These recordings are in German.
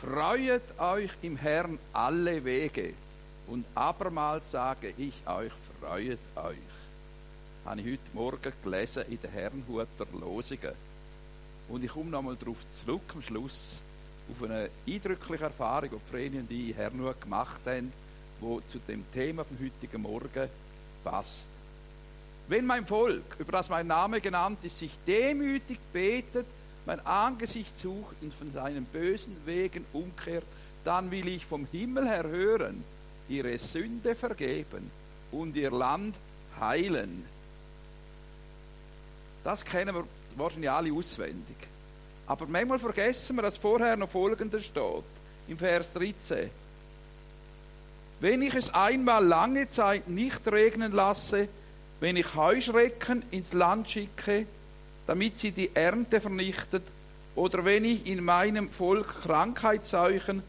Freuet euch im Herrn alle Wege. Und abermals sage ich euch, freuet euch. Habe ich heute Morgen gelesen in den Herrnhuter Losungen. Und ich komme nochmal darauf zurück am Schluss, auf eine eindrückliche Erfahrung, die Vreni und ich in Herrnhut gemacht haben, die zu dem Thema vom heutigen Morgen passt. Wenn mein Volk, über das mein Name genannt ist, sich demütig betet, mein Angesicht sucht und von seinen bösen Wegen umkehrt, dann will ich vom Himmel her hören, ihre Sünde vergeben und ihr Land heilen. Das kennen wir wahrscheinlich alle auswendig. Aber manchmal vergessen wir, dass vorher noch Folgendes steht, im Vers 13. Wenn ich es einmal lange Zeit nicht regnen lasse, wenn ich Heuschrecken ins Land schicke, damit sie die Ernte vernichtet, oder wenn ich in meinem Volk Krankheitsseuchen,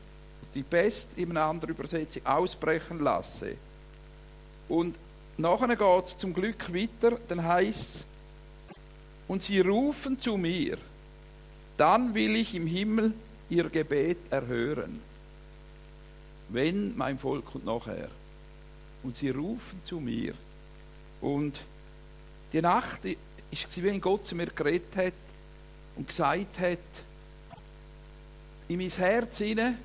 die Pest in einer anderen Übersetzung, ausbrechen lasse. Und nachher geht es zum Glück weiter, dann heißt und sie rufen zu mir, dann will ich im Himmel ihr Gebet erhören. Wenn mein Volk kommt nachher. Und sie rufen zu mir. Und die Nacht ist, wenn Gott zu mir geredet hat und gesagt hat, in mein Herz hinein,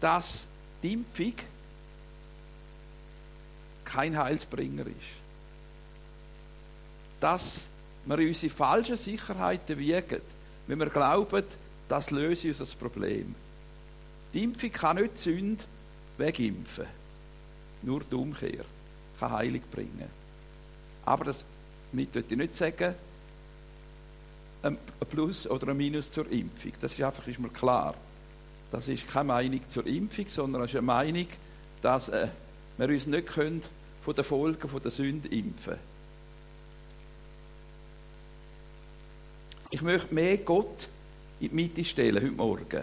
dass die Impfung kein Heilsbringer ist. Dass wir unsere falschen Sicherheiten wiegen, wenn wir glauben, das löse uns das Problem. Die Impfung kann nicht Sünde wegimpfen. Nur die Umkehr kann Heilung bringen. Aber das damit würde ich nicht sagen, ein Plus oder ein Minus zur Impfung. Das ist einfach ist mir klar. Das ist keine Meinung zur Impfung, sondern es ist eine Meinung, dass äh, wir uns nicht können von den Folgen von der Sünde impfen Ich möchte mehr Gott in die Mitte stellen heute Morgen.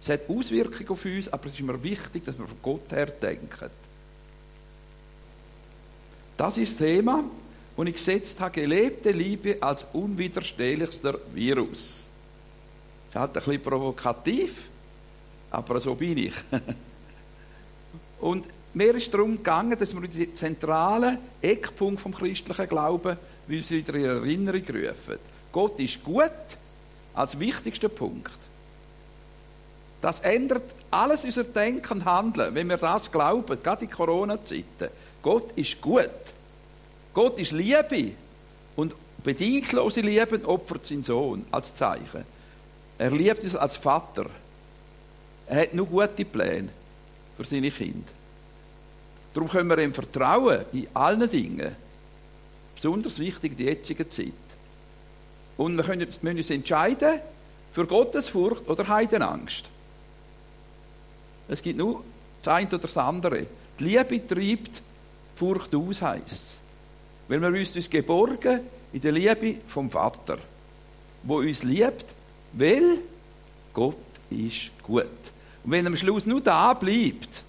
Es hat Auswirkungen auf uns, aber es ist mir wichtig, dass wir von Gott her denken. Das ist das Thema und ich gesetzt habe, gelebte Liebe als unwiderstehlichster Virus. Das ist halt ein bisschen provokativ, aber so bin ich. Und mir ist darum gegangen, dass wir die zentralen Eckpunkt vom christlichen Glauben wieder in Erinnerung rufen. Gott ist gut als wichtigster Punkt. Das ändert alles unser Denken und Handeln, wenn wir das glauben, gerade in Corona-Zeiten. Gott ist gut. Gott ist Liebe und bedingungslose Liebe opfert seinen Sohn als Zeichen. Er liebt uns als Vater. Er hat nur gute Pläne für seine Kinder. Darum können wir ihm vertrauen in allen Dingen. Besonders wichtig in der jetzigen Zeit. Und wir können, müssen uns entscheiden für Gottesfurcht oder Heidenangst. Es gibt nur das eine oder das andere. Die Liebe treibt Furcht aus, heisst es. Weil wir uns geborgen in der Liebe vom Vater, wo uns liebt, weil Gott ist gut. Und wenn am Schluss nur da bleibt,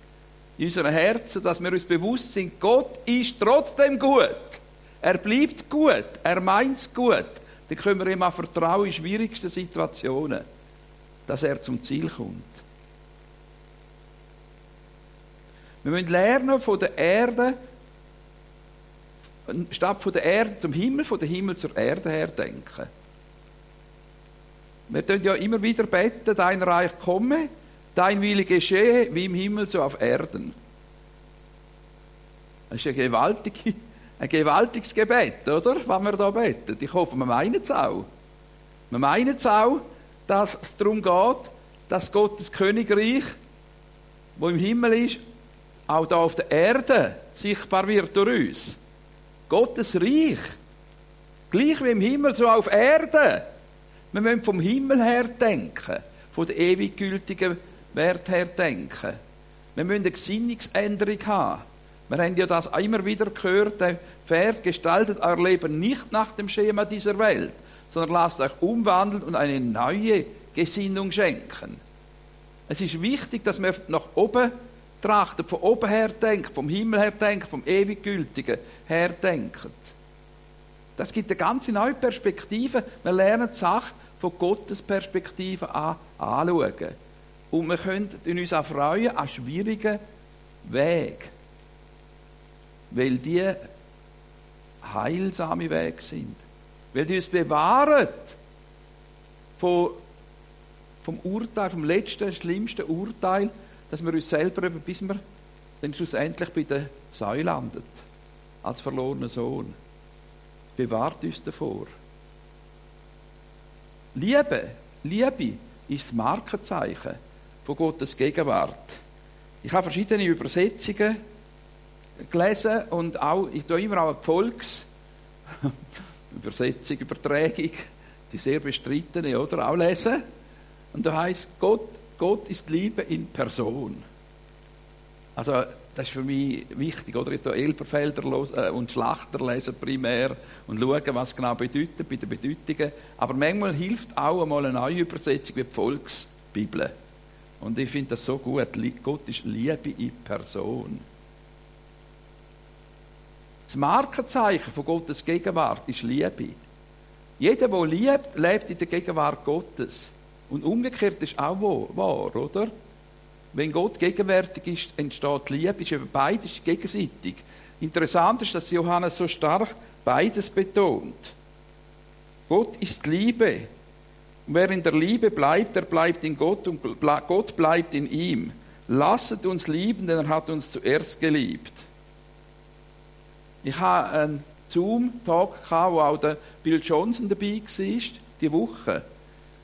in unseren Herzen, dass wir uns bewusst sind, Gott ist trotzdem gut. Er bleibt gut. Er meint es gut. Dann können wir ihm auch vertrauen in schwierigsten Situationen, dass er zum Ziel kommt. Wir müssen lernen von der Erde statt von der Erde zum Himmel, von der Himmel zur Erde her denken. Wir tun ja immer wieder beten, dein Reich komme, dein Wille geschehe, wie im Himmel, so auf Erden. Das ist ein, gewaltig, ein gewaltiges Gebet, oder? Was wir da beten. Ich hoffe, wir meinen es auch. Wir meinen es auch, dass es darum geht, dass Gottes Königreich, wo im Himmel ist, auch da auf der Erde sichtbar wird durch uns. Gottes Reich. Gleich wie im Himmel, so auf Erde. Wir müssen vom Himmel her denken, von der ewig gültigen Wert her denken. Wir müssen eine Gesinnungsänderung haben. Wir haben ja das immer wieder gehört, der Vers gestaltet euer Leben nicht nach dem Schema dieser Welt, sondern lasst euch umwandeln und eine neue Gesinnung schenken. Es ist wichtig, dass wir nach oben trachtet, von oben her denkt, vom Himmel her denkt, vom Ewiggültigen her denkt. Das gibt eine ganz neue Perspektive. Wir lernen die Sache von Gottes Perspektive an anschauen. Und wir können uns auch freuen an schwierigen Wegen. Weil die heilsame Wege sind. Weil die uns bewahren von, vom Urteil, vom letzten, schlimmsten Urteil, dass wir uns selber, bis wir dann schlussendlich bei der Säule landet, als verlorener Sohn. Bewahrt uns davor. Liebe, Liebe ist das Markenzeichen von Gottes Gegenwart. Ich habe verschiedene Übersetzungen gelesen und auch, ich tue immer auch eine Volks Übersetzung, Übertragung, die sehr bestrittene, oder? Auch lesen. Und da heißt Gott, Gott ist Liebe in Person. Also, das ist für mich wichtig, oder? Ich Elberfelder äh, und Schlachter lesen primär und schauen, was genau bedeutet bei den Bedeutungen. Aber manchmal hilft auch einmal eine neue Übersetzung wie die Volksbibel. Und ich finde das so gut. Gott ist Liebe in Person. Das Markenzeichen von Gottes Gegenwart ist Liebe. Jeder, der liebt, lebt in der Gegenwart Gottes. Und umgekehrt ist auch wahr, oder? Wenn Gott gegenwärtig ist, entsteht Liebe. Ist eben beides gegenseitig. Interessant ist, dass Johannes so stark beides betont. Gott ist Liebe. Und wer in der Liebe bleibt, der bleibt in Gott und Gott bleibt in ihm. Lasset uns lieben, denn er hat uns zuerst geliebt. Ich habe einen Zoom-Talk, wo auch Bill Johnson dabei war, die Woche.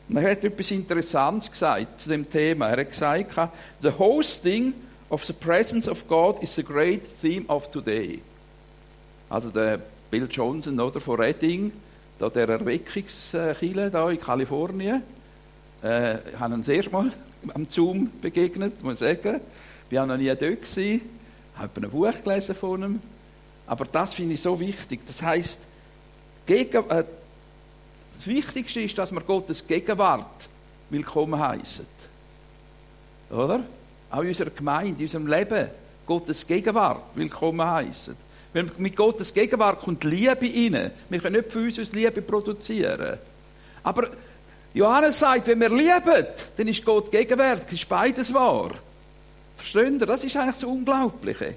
Und er hat etwas Interessantes gesagt zu dem Thema. Er hat gesagt, the hosting of the presence of God is a great theme of today. Also der Bill Johnson oder von Redding, da der Erweckungskille da in Kalifornien. Äh, ich habe ihn Mal am Zoom begegnet, muss ich sagen. Ich war noch nie dort gewesen, habe ein Buch gelesen von ihm. Aber das finde ich so wichtig. Das heißt, gegen, äh, das Wichtigste ist, dass wir Gottes Gegenwart willkommen heißen. Oder? Auch in unserer Gemeinde, in unserem Leben, Gottes Gegenwart willkommen heißen. Weil mit Gottes Gegenwart kommt Liebe rein. Wir können nicht für uns aus Liebe produzieren. Aber Johannes sagt, wenn wir lieben, dann ist Gott gegenwärtig. Ist beides wahr. Verstehen ihr? Das ist eigentlich das Unglaubliche.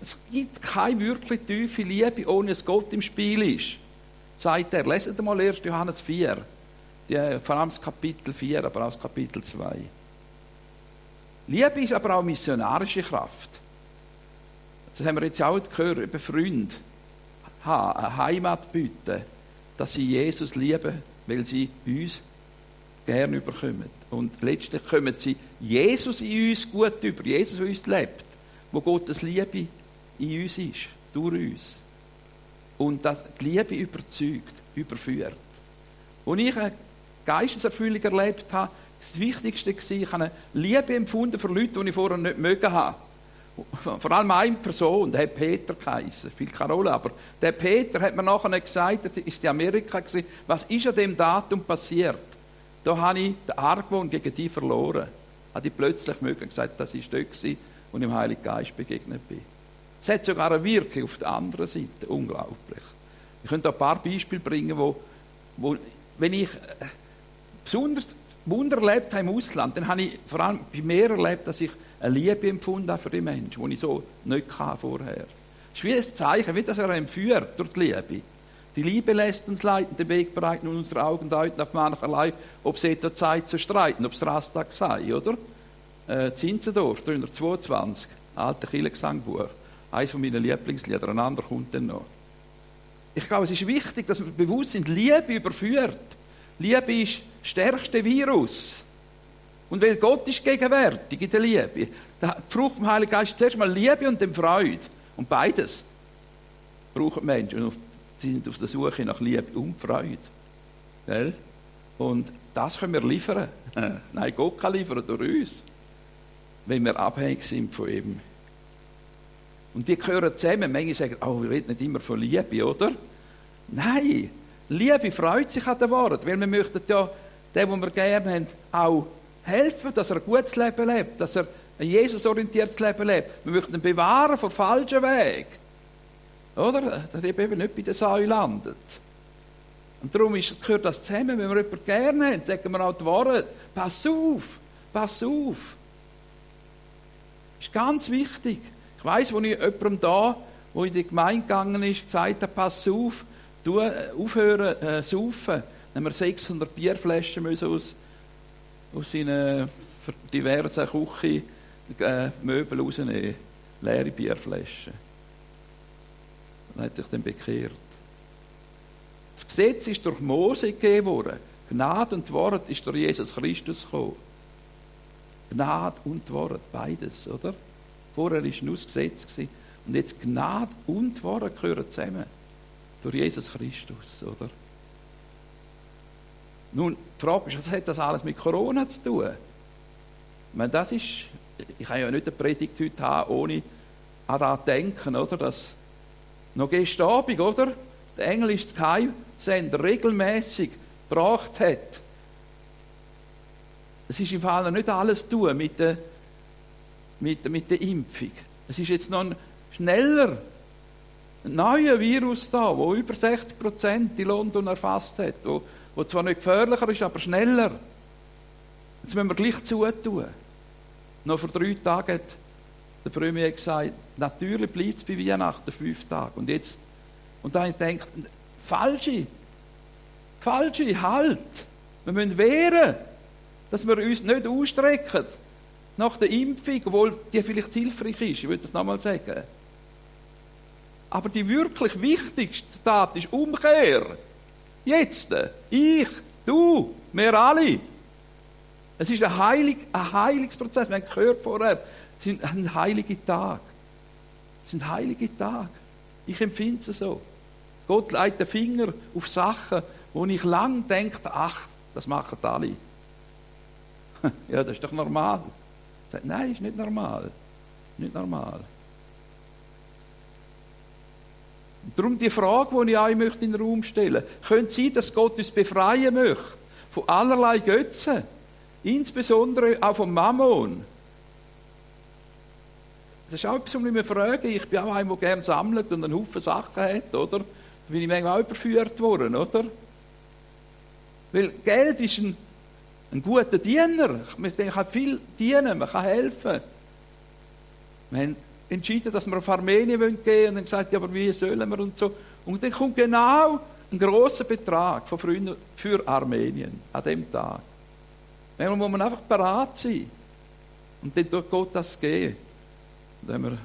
Es gibt keine wirklich tiefe Liebe, ohne dass Gott im Spiel ist. Sagt er. Leset mal 1. Johannes 4. Die, vor allem das Kapitel 4, aber auch das Kapitel 2. Liebe ist aber auch missionarische Kraft. Das haben wir jetzt auch gehört, über Freunde eine Heimat bieten, dass sie Jesus lieben, weil sie uns gerne überkommen. Und letztlich kommen sie Jesus in uns gut über, Jesus in uns lebt, wo Gottes Liebe in uns ist, durch uns. Und das die Liebe überzeugt, überführt. Als ich eine Geisteserfüllung erlebt habe, das Wichtigste war, ich habe eine Liebe empfunden für Leute, die ich vorher nicht mögen habe. Vor allem eine Person, der hat Peter geheißen, spielt keine Rolle, aber der Peter hat mir nachher gesagt, das ist in Amerika gewesen, was ist an dem Datum passiert? Da habe ich den Argwohn gegen die verloren. Habe ich plötzlich mögen gesagt, das ist dort gewesen, wo ich dem Heiligen Geist begegnet bin. Es hat sogar eine Wirkung auf der anderen Seite. Unglaublich. Ich könnte ein paar Beispiele bringen, wo, wo wenn ich äh, besonders Wunder erlebt habe im Ausland, dann habe ich vor allem bei mir erlebt, dass ich eine Liebe empfunden habe für die Menschen, die ich so nicht vorher. Es ist wie ein Zeichen, wie das er empführt durch die Liebe. Die Liebe lässt uns leiten, den Weg bereiten und unsere Augen deuten auf mancherlei, ob es etwa Zeit zu streiten, ob es Rastag sei, oder? Äh, Zinzendorf, 322, alte Kirchengesangbuch. Eines von meinen Lieblingslieder, ein anderer kommt dann noch. Ich glaube, es ist wichtig, dass wir bewusst sind, Liebe überführt. Liebe ist das stärkste Virus. Und weil Gott ist gegenwärtig in der Liebe, die Frucht vom Heiligen Geist ist zuerst mal Liebe und dann Freude. Und beides brauchen Menschen. Und sie sind auf der Suche nach Liebe und Freude. Gell? Und das können wir liefern. Nein, Gott kann liefern durch uns, wenn wir abhängig sind von ihm. Und die gehören zusammen. Manche sagen, oh, wir reden nicht immer von Liebe, oder? Nein, Liebe freut sich an der Wahrheit, weil wir möchten ja dem, den wir gegeben haben, auch helfen, dass er ein gutes Leben lebt, dass er ein Jesus-orientiertes Leben lebt. Wir möchten ihn bewahren vom falschen Weg. Oder? Dass er eben nicht bei der Säule landet. Und darum gehört das zusammen. Wenn wir jemanden gerne haben, sagen wir auch die Wahrheit. Pass auf! Pass auf. Ist ganz wichtig. Ich weiß, wo ich jemandem da, wo in die Gemeinde gegangen ist, gesagt habe, pass auf, du äh, aufhören äh, saufen. Dann haben wir 600 Bierflaschen müssen aus, aus seinen diversen Küchenmöbeln äh, rausnehmen. Leere Bierflaschen. Dann hat sich dann bekehrt. Das Gesetz ist durch Mose gegeben worden. Gnade und Wort ist durch Jesus Christus gekommen. Gnade und Wort, beides, oder? Vorher war nur das Gesetz. Und jetzt Gnade und Wort gehören zusammen. Durch Jesus Christus, oder? Nun, die Frage ist, was hat das alles mit Corona zu tun? Ich meine, das ist, ich kann ja nicht eine Predigt heute haben, ohne an das zu denken, oder? Dass noch gestern Abend, oder? Der englische Sky-Sender regelmäßig gebracht hat. Es ist im Fall nicht alles tun mit der, mit, mit der Impfung. Es ist jetzt noch ein schneller, ein neuer Virus da, wo über 60 Prozent in London erfasst hat, wo, wo zwar nicht gefährlicher ist, aber schneller. Jetzt müssen wir gleich zutun. Noch vor drei Tagen hat der Premier gesagt, natürlich bleibt es bei Weihnachten fünf Tage. Und jetzt, und dann gedacht, falsche, falsche, halt. Wir müssen wehren, dass wir uns nicht ausstrecken nach der Impfung, obwohl die vielleicht hilfreich ist. Ich will das nochmal sagen. Aber die wirklich wichtigste Tat ist Umkehr. Jetzt. Ich, du, wir alle. Es ist ein, Heilig, ein Heilungsprozess. Wir haben gehört vorher, es sind heilige Tag. Es sind heilige Tage. Ich empfinde es so. Gott legt den Finger auf Sachen, wo ich lang denke, ach, das machen alle. ja, das ist doch normal. Sagt, nein, ist nicht normal. Nicht normal. Und darum die Frage, die ich euch möchte in den Raum stellen möchte. Könnte sein, dass Gott uns befreien möchte von allerlei Götzen? Insbesondere auch vom Mammon. Das ist auch etwas, was ich mich frage. Ich bin auch einer, der gerne sammelt und einen Haufen Sachen hat, oder? Da bin ich manchmal auch überführt worden, oder? Weil Geld ist ein, ein guter Diener. Man kann viel dienen, man kann helfen. Wir haben entschieden, dass wir auf Armenien gehen wollen und dann gesagt, ja, aber wie sollen wir und so. Und dann kommt genau ein großer Betrag von Freunden für Armenien an dem Tag. Manchmal muss man einfach bereit sein. Und dann tut Gott das geben. Und haben wir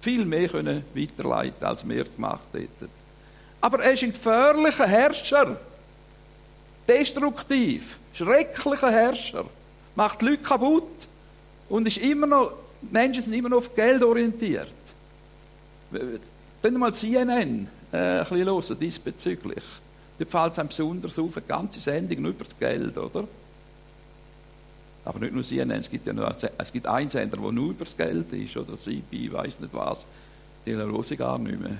viel mehr können weiterleiten als wir gemacht hätten. Aber er ist ein gefährlicher Herrscher. Destruktiv. Schrecklicher Herrscher. Macht Leute kaputt. Und ist immer noch, Menschen sind immer noch auf Geld orientiert. Können mal CNN äh, ein bisschen hören diesbezüglich. Dort fällt es einem besonders auf, eine ganze Sendung nur über das Geld, oder? Aber nicht nur CNN, es gibt ja nur, es gibt einen Sender, der nur über das Geld ist, oder CP, weiß nicht was. Die hören ich gar nicht mehr.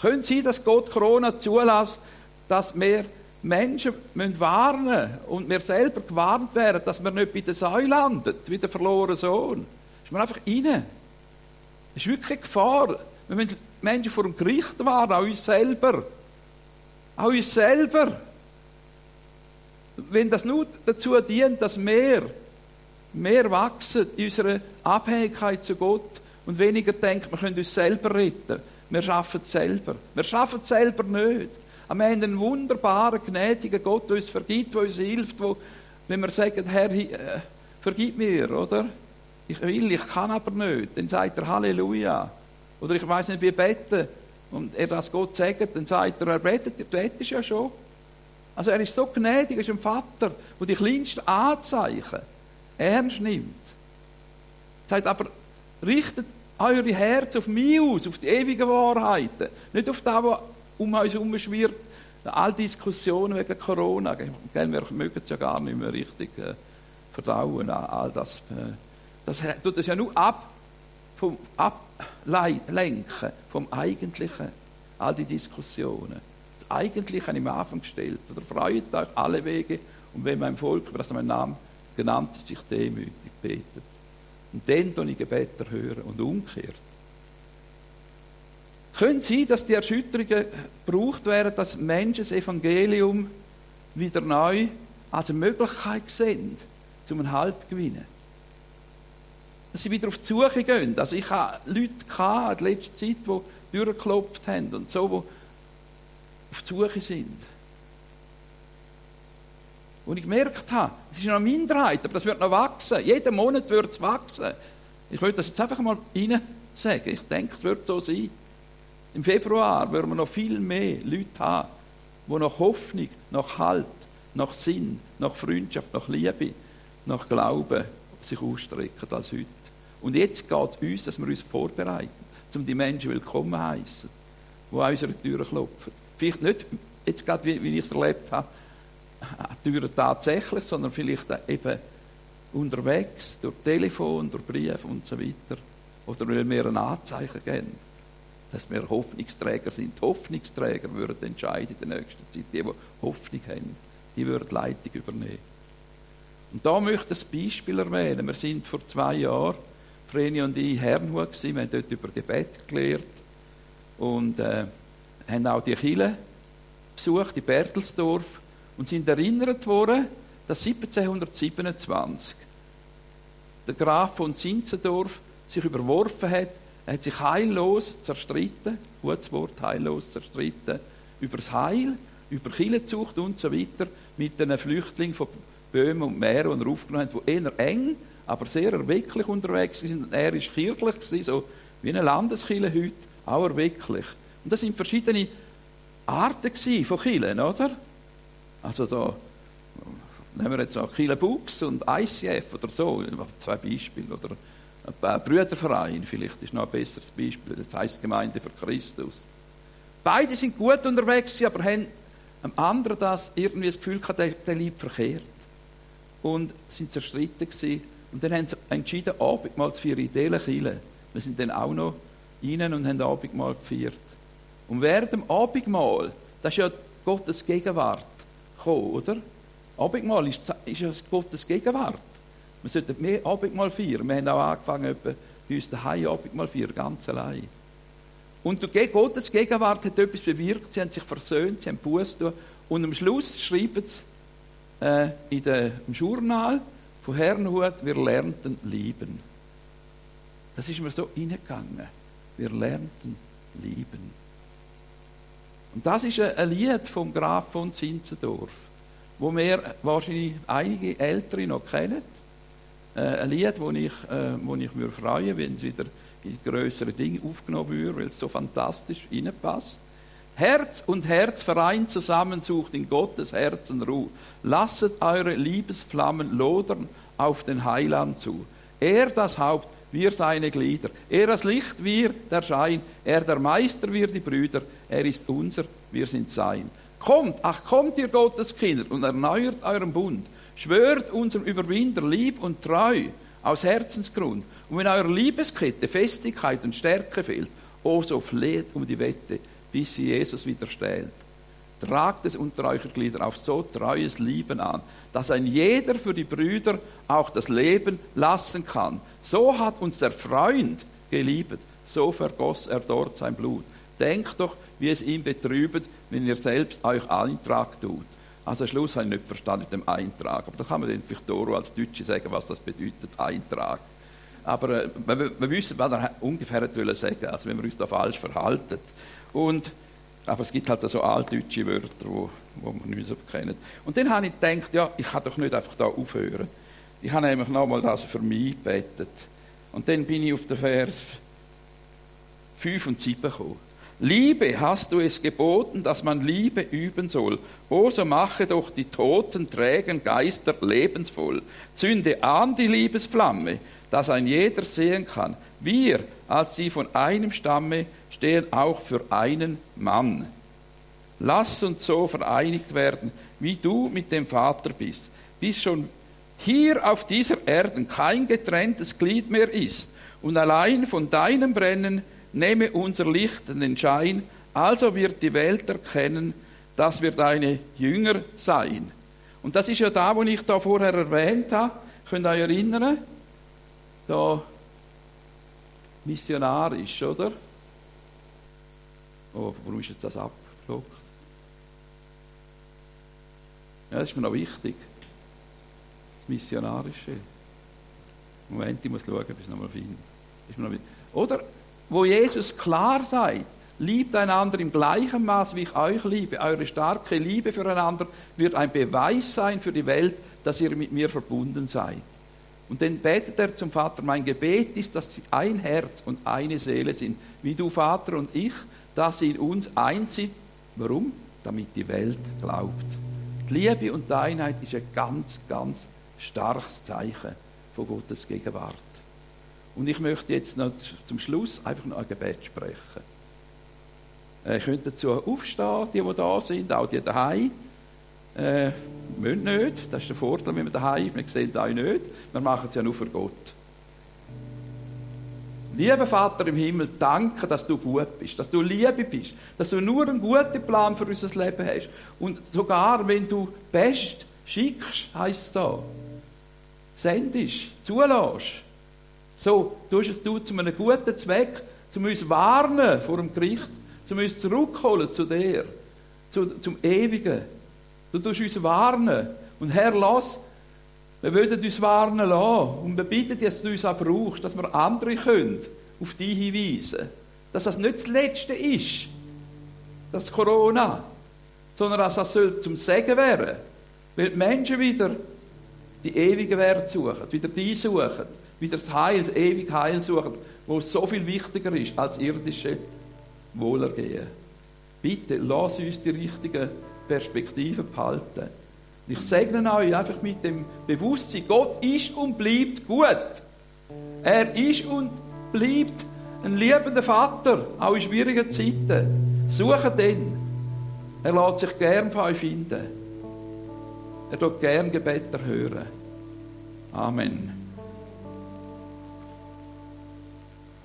Können Sie, dass Gott Corona zulässt, dass wir Menschen müssen warnen und wir selber gewarnt werden, dass wir nicht bei der Säule landen, wie der verlorene Sohn. Ist man einfach rein. Das ist wirklich eine Gefahr. Wir müssen Menschen vor dem Gericht warnen, auch uns selber. Auch uns selber wenn das nur dazu dient, dass wir mehr wachsen in unserer Abhängigkeit zu Gott und weniger denken, wir können uns selber retten. Wir schaffen es selber. Wir schaffen es selber nicht. Wir haben einen wunderbaren, gnädigen Gott, der uns vergibt, der uns hilft, wo, wenn wir sagen, Herr, äh, vergib mir, oder? Ich will, ich kann aber nicht. Dann sagt er Halleluja. Oder ich weiß nicht, wie beten. Und er das Gott sagt, dann sagt er, er betet, du betest ja schon. Also er ist so gnädig, er ist ein Vater, der die kleinsten Anzeichen ernst nimmt. Er sagt aber, richtet eure Herzen auf mich aus, auf die ewigen Wahrheiten. Nicht auf das, was um uns herum schwirrt. All Diskussionen wegen Corona. Wir mögen es ja gar nicht mehr richtig äh, verdauen. All das, äh, das tut es ja nur ab, vom Ablenken vom Eigentlichen. All die Diskussionen eigentlich an ihm Anfang gestellt. Oder freut euch alle Wege und wenn mein Volk, über das mein Name genannt ist, sich demütig betet. Und dann tun ich Gebete hören und umkehrt. Können Sie, dass die Erschütterungen gebraucht werden, dass Menschen das Evangelium wieder neu als eine Möglichkeit sehen, um einen Halt zu gewinnen. Dass sie wieder auf die Suche gehen. Also ich hatte Leute in der letzten Zeit, die durchgeklopft haben und so, die auf die Suche sind. Und ich gemerkt habe, es ist noch eine Minderheit, aber das wird noch wachsen. Jeden Monat wird es wachsen. Ich will das jetzt einfach mal rein sagen. Ich denke, es wird so sein. Im Februar werden wir noch viel mehr Leute haben, die nach Hoffnung, nach Halt, nach Sinn, nach Freundschaft, nach Liebe, nach Glauben sich ausstrecken als heute. Und jetzt geht es uns, dass wir uns vorbereiten, um die Menschen willkommen heißen, die an unsere Türen klopfen. Vielleicht nicht jetzt gerade, wie, wie ich es erlebt habe, an Türen tatsächlich, sondern vielleicht eben unterwegs, durch Telefon, durch Brief und so weiter. Oder weil wir ein Anzeichen geben, dass wir Hoffnungsträger sind. Hoffnungsträger würden entscheiden in der nächsten Zeit. Die, die Hoffnung haben, die würden Leitung übernehmen. Und da möchte ich ein Beispiel erwähnen. Wir sind vor zwei Jahren, Vreni und ich, in Herrnhut gewesen. Wir haben dort über Gebet gelehrt und äh, haben auch die Kille besucht, in Bertelsdorf und sind erinnert worden, dass 1727 der Graf von Zinzendorf sich überworfen hat. Er hat sich heillos zerstritten, gutes Wort, heillos zerstritten, über das Heil, über Killezucht und so weiter, mit den Flüchtlingen von Böhmen und Mähren, die er aufgenommen hat, die eher eng, aber sehr erwecklich unterwegs sind. Er war kirchlich, so wie eine Landeskille heute, auch erwecklich. Und das sind verschiedene Arten von Killen, oder? Also da nehmen wir jetzt auch Bux und ICF oder so, zwei Beispiele. Oder ein Brüderverein, vielleicht ist noch ein besseres Beispiel, das heißt Gemeinde für Christus. Beide sind gut unterwegs, aber haben am anderen das irgendwie das Gefühl gehabt, der, der liebt verkehrt. Und sind zerstritten gewesen. Und dann haben sie entschieden, Abendmahl zu feiern in dieser Kirche. Wir sind dann auch noch rein und haben Abendmahl gefeiert. Und während dem Abendmahl, das ist ja Gottes Gegenwart gekommen, oder? Abendmahl ist, ist ja Gottes Gegenwart. Wir sollten mehr Abendmahl feiern. Wir haben auch angefangen, bei uns daheim Abendmahl feiern, ganz allein. Und durch Gottes Gegenwart hat etwas bewirkt. Sie haben sich versöhnt, sie haben Buß Und am Schluss schreiben sie äh, in dem Journal von Herrnhut, wir lernten lieben. Das ist mir so reingegangen. Wir lernten lieben. Und das ist ein Lied vom Graf von Zinzendorf wo wir wahrscheinlich einige Ältere noch kennen. Äh, ein Lied, wo ich, äh, wo ich mich freue, wenn es wieder in größere Dinge aufgenommen wird, weil es so fantastisch reinpasst. Herz und Herz vereint zusammen, sucht in Gottes Herzen Ruhe. Lasset eure Liebesflammen lodern auf den Heiland zu. Er das Haupt, wir seine Glieder. Er das Licht, wir der Schein. Er der Meister, wir die Brüder. Er ist unser, wir sind sein. Kommt, ach kommt ihr Gottes Kinder und erneuert euren Bund. Schwört unserem Überwinder lieb und treu aus Herzensgrund. Und wenn eurer Liebeskette Festigkeit und Stärke fehlt, oh so fleht um die Wette, bis sie Jesus widerstellt. Tragt es unter eurer Glieder auf so treues Lieben an, dass ein jeder für die Brüder auch das Leben lassen kann. So hat uns der Freund geliebt, so vergoss er dort sein Blut. Denkt doch, wie es ihn betrübt, wenn ihr selbst euch Eintrag tut. Also Schluss habe ich nicht verstanden mit dem Eintrag. Aber da kann man dann vielleicht Doro als Deutsche sagen, was das bedeutet, Eintrag. Aber äh, wir, wir, wissen, was er ungefähr wollte sagen, also wenn wir uns da falsch verhalten. Und, aber es gibt halt so altdeutsche Wörter, die wo, wo wir nicht so kennen. Und dann habe ich gedacht, ja, ich kann doch nicht einfach da aufhören. Ich habe nämlich nochmal das für mich gebetet. Und dann bin ich auf den Vers 5 und 7 gekommen. Liebe hast du es geboten, dass man Liebe üben soll. O so mache doch die toten, trägen Geister lebensvoll. Zünde an die Liebesflamme, dass ein jeder sehen kann. Wir, als sie von einem Stamme, stehen auch für einen Mann. Lass uns so vereinigt werden, wie du mit dem Vater bist, bis schon hier auf dieser Erde kein getrenntes Glied mehr ist und allein von deinem Brennen nehme unser Licht den Schein, also wird die Welt erkennen, dass wir deine Jünger seien. Und das ist ja da, wo ich da vorher erwähnt habe. Könnt ihr euch erinnern? Da missionarisch, oder? Oh, warum ist jetzt das abgeblockt? Ja, das ist mir noch wichtig. Das Missionarische. Moment, ich muss schauen, ob ich es nochmal finde. Oder, wo Jesus klar sagt, liebt einander im gleichen Maß, wie ich euch liebe. Eure starke Liebe füreinander wird ein Beweis sein für die Welt, dass ihr mit mir verbunden seid. Und dann betet er zum Vater, mein Gebet ist, dass sie ein Herz und eine Seele sind, wie du Vater und ich, dass sie in uns eins sind. Warum? Damit die Welt glaubt. Die Liebe und die Einheit ist ein ganz, ganz starkes Zeichen von Gottes Gegenwart. Und ich möchte jetzt noch zum Schluss einfach noch ein Gebet sprechen. Ihr könnt dazu aufstehen, die, die da sind, auch die daheim. Äh, müssen nicht, das ist der Vorteil, wenn wir daheim wir sehen euch nicht. Wir machen es ja nur für Gott. Lieber Vater im Himmel, danke, dass du gut bist, dass du Liebe bist, dass du nur einen guten Plan für unser Leben hast. Und sogar wenn du best schickst, heisst es da, sendest, zulässt, so tust es du zu einem guten Zweck, um uns warnen vor dem Gericht, um uns zurückholen zu dir, zu, zum Ewigen. Du tust uns warnen. Und Herr, lass, wir würden uns warnen lassen. Und wir bitten dich, dass du uns auch brauchst, dass wir andere können auf dich hinweisen. Dass das nicht das Letzte ist, das Corona, sondern dass das zum Segen wäre. Weil die Menschen wieder die ewige Wert suchen, wieder die suchen, wieder das Heil, das ewige Heil suchen, wo so viel wichtiger ist als irdische Wohlergehen. Bitte, lass uns die richtigen Perspektiven behalten. Ich segne euch einfach mit dem Bewusstsein, Gott ist und bleibt gut. Er ist und bleibt ein liebender Vater, auch in schwierigen Zeiten. Suche den. Er lässt sich gern von euch finden. Er tut gern Gebete hören. Amen.